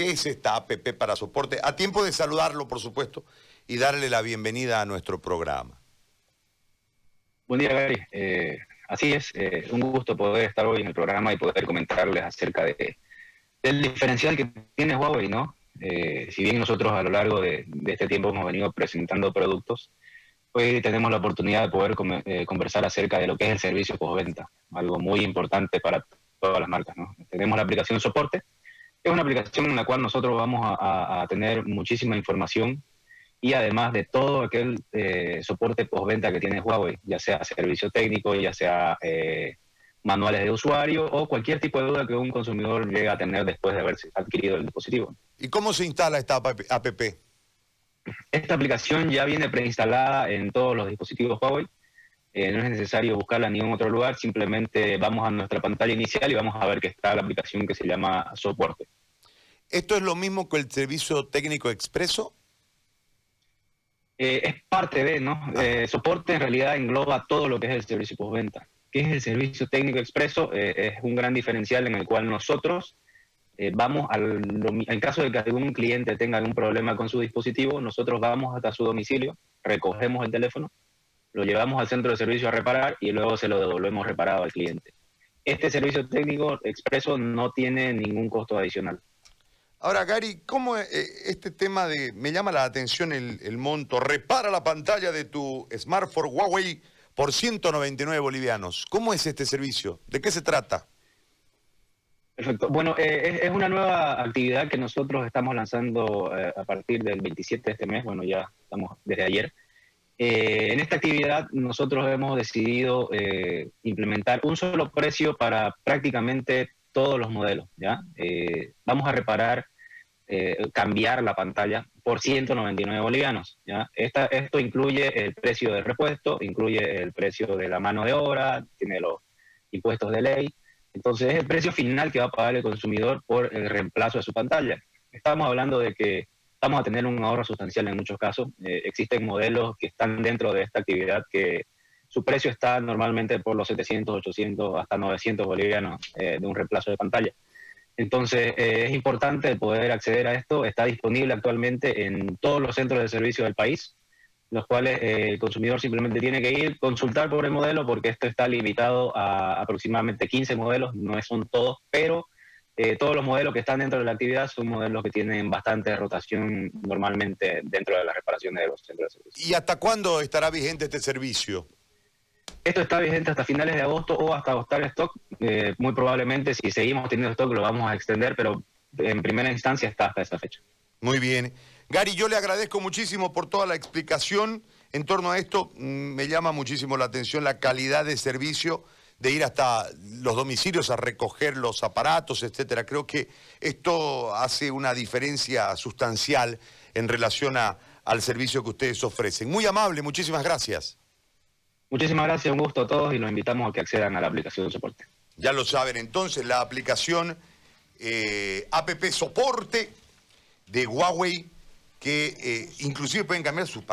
¿Qué es esta APP para soporte? A tiempo de saludarlo, por supuesto, y darle la bienvenida a nuestro programa. Buen día, Gary. Eh, así es, eh, un gusto poder estar hoy en el programa y poder comentarles acerca de, del diferencial que tiene Huawei, ¿no? Eh, si bien nosotros a lo largo de, este tiempo hemos venido presentando productos, hoy tenemos la oportunidad de poder conversar acerca de lo que es el servicio postventa, algo muy importante para todas las marcas, ¿no? Tenemos la aplicación soporte, es una aplicación en la cual nosotros vamos a, tener muchísima información y además de todo aquel eh, soporte postventa que tiene Huawei, ya sea servicio técnico, ya sea eh, manuales de usuario o cualquier tipo de duda que un consumidor llegue a tener después de haber adquirido el dispositivo. ¿Y cómo se instala esta app? Esta aplicación ya viene preinstalada en todos los dispositivos Huawei. Eh, no es necesario buscarla en ningún otro lugar, simplemente vamos a nuestra pantalla inicial y vamos a ver que está la aplicación que se llama Soporte. ¿Esto es lo mismo que el servicio técnico expreso? Eh, es parte de, ¿no? Ah. Eh, soporte en realidad engloba todo lo que es el servicio postventa. ¿Qué es el servicio técnico expreso? es un gran diferencial en el cual nosotros vamos al, en caso de que algún cliente tenga algún problema con su dispositivo, nosotros vamos hasta su domicilio, recogemos el teléfono lo llevamos al centro de servicio a reparar y luego se lo devolvemos reparado al cliente. Este servicio técnico expreso no tiene ningún costo adicional. Ahora, Gary, ¿cómo eh, este tema de, me llama la atención el, monto, repara la pantalla de tu smartphone Huawei por 199 bolivianos? ¿Cómo es este servicio? ¿De qué se trata? Perfecto. Bueno, eh, es, una nueva actividad que nosotros estamos lanzando eh, a partir del 27 de este mes, bueno, ya estamos desde ayer. Eh, en esta actividad nosotros hemos decidido eh, implementar un solo precio para prácticamente todos los modelos. Eh, vamos a reparar, cambiar la pantalla por 199 bolivianos. esto incluye el precio del repuesto, incluye el precio de la mano de obra, tiene los impuestos de ley. Entonces es el precio final que va a pagar el consumidor por el reemplazo de su pantalla. Estamos hablando de que vamos a tener un ahorro sustancial en muchos casos. Eh, existen modelos que están dentro de esta actividad que su precio está normalmente por los 700, 800, hasta 900 bolivianos eh, de un reemplazo de pantalla. Entonces, eh, es importante poder acceder a esto. Está disponible actualmente en todos los centros de servicio del país, los cuales el consumidor simplemente tiene que ir, consultar por el modelo, porque esto está limitado a aproximadamente 15 modelos, no son todos, pero eh, todos los modelos que están dentro de la actividad son modelos que tienen bastante rotación normalmente dentro de las reparaciones de los centros de servicio. ¿Y hasta cuándo estará vigente este servicio? Esto está vigente hasta finales de agosto o hasta agotar stock. Eh, muy probablemente, si seguimos teniendo stock, lo vamos a extender, pero en primera instancia está hasta esa fecha. Muy bien. Gary, yo le agradezco muchísimo por toda la explicación en torno a esto. Mm, me llama muchísimo la atención la calidad de servicio de ir hasta los domicilios a recoger los aparatos, etcétera. Creo que esto hace una diferencia sustancial en relación al servicio que ustedes ofrecen. Muy amable, muchísimas gracias. Muchísimas gracias, un gusto a todos y los invitamos a que accedan a la aplicación de soporte. Ya lo saben, entonces la aplicación eh, APP Soporte de Huawei, que eh, inclusive pueden cambiar su